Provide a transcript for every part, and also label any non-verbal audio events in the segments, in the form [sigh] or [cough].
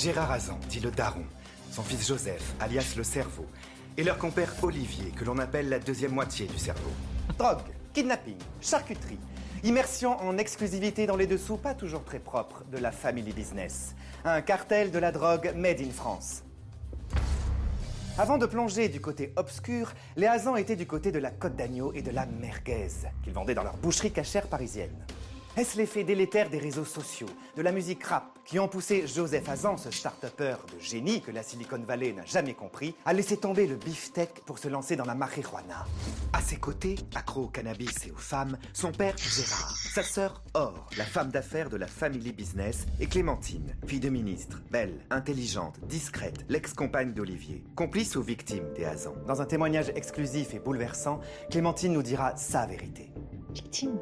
Gérard Azan, dit le daron, son fils Joseph, alias le cerveau, et leur compère Olivier, que l'on appelle la deuxième moitié du cerveau. [laughs] Drogue, kidnapping, charcuterie, immersion en exclusivité dans les dessous pas toujours très propres de la family business. Un cartel de la drogue made in France. Avant de plonger du côté obscur, les Hazans étaient du côté de la côte d'agneau et de la merguez, qu'ils vendaient dans leur boucherie cachère parisienne. Est-ce l'effet délétère des réseaux sociaux, de la musique rap, qui ont poussé Joseph Hazan, ce start-upper de génie que la Silicon Valley n'a jamais compris, à laisser tomber le beefsteak pour se lancer dans la marijuana? À ses côtés, accro au cannabis et aux femmes, son père Gérard, sa sœur Or, la femme d'affaires de la family business, et Clémentine, fille de ministre, belle, intelligente, discrète, l'ex-compagne d'Olivier, complice ou victime des Hazan. Dans un témoignage exclusif et bouleversant, Clémentine nous dira sa vérité. Victime?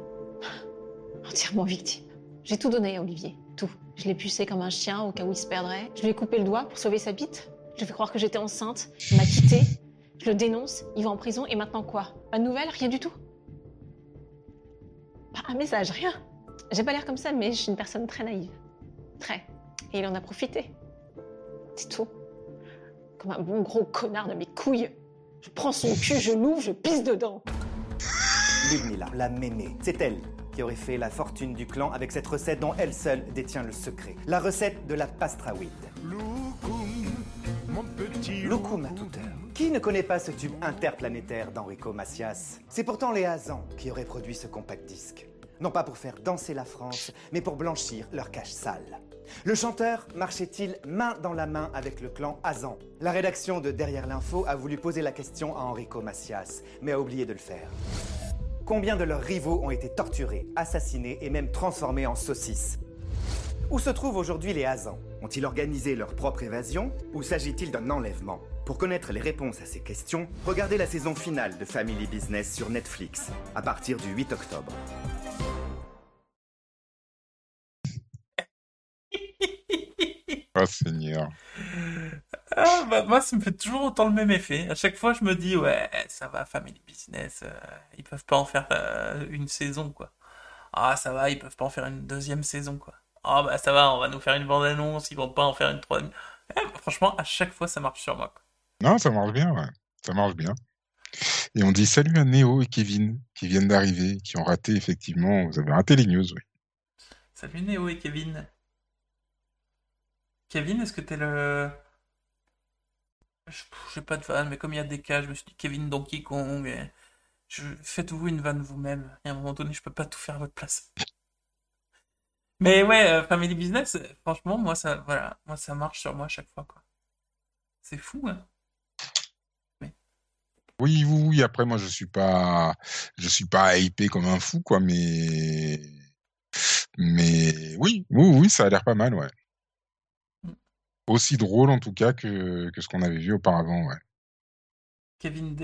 Entièrement victime. J'ai tout donné à Olivier, tout. Je l'ai pucé comme un chien au cas où il se perdrait. Je lui ai coupé le doigt pour sauver sa bite. Je fait croire que j'étais enceinte. Il m'a quitté. Je le dénonce, il va en prison et maintenant quoi? Pas de nouvelles? Rien du tout? Pas un message, rien. J'ai pas l'air comme ça, mais je suis une personne très naïve. Très. Et il en a profité. C'est tout. Comme un bon gros connard de mes couilles. Je prends son cul, je l'ouvre, je pisse dedans. Ludmilla, la mémé, c'est elle qui aurait fait la fortune du clan avec cette recette dont elle seule détient le secret. La recette de la pastrawide. Loukoum à toute heure. Qui ne connaît pas ce tube interplanétaire d'Enrico Macias? C'est pourtant les Hazans qui auraient produit ce compact disque. Non pas pour faire danser la France, mais pour blanchir leur cache sale. Le chanteur marchait-il main dans la main avec le clan Hazan? La rédaction de Derrière l'info a voulu poser la question à Enrico Macias, mais a oublié de le faire. Combien de leurs rivaux ont été torturés, assassinés et même transformés en saucisses Où se trouvent aujourd'hui les Hazans Ont-ils organisé leur propre évasion? Ou s'agit-il d'un enlèvement? Pour connaître les réponses à ces questions, regardez la saison finale de Family Business sur Netflix à partir du 8 octobre. Oh Seigneur. Ah, bah, moi, ça me fait toujours autant le même effet. À chaque fois, je me dis, ouais, ça va, Family Business, euh, ils peuvent pas en faire euh, une saison, quoi. Ah, ça va, ils peuvent pas en faire une deuxième saison, quoi. Ah, bah ça va, on va nous faire une bande-annonce, ils vont pas en faire une troisième. Eh, franchement, à chaque fois, ça marche sur moi, quoi. Non, ça marche bien, ouais. Ça marche bien. Et on dit salut à Néo et Kevin qui viennent d'arriver, qui ont raté effectivement. Vous avez raté les news, oui. Salut Néo et Kevin. Kevin, est-ce que t'es le. Je j'ai pas de vanne, mais comme il y a des cas, je me suis dit Kevin Donkey Kong. et. Faites-vous une vanne vous-même. Et à un moment donné, je peux pas tout faire à votre place. Mais ouais, euh, Family Business, euh, franchement, moi ça, voilà, moi ça marche sur moi à chaque fois, quoi. C'est fou, hein. Oui, oui, oui. Après, moi, je suis pas, je suis pas hypé comme un fou, quoi. Mais, mais oui, oui, oui, ça a l'air pas mal, ouais. Aussi drôle en tout cas que, ce qu'on avait vu auparavant. Kevin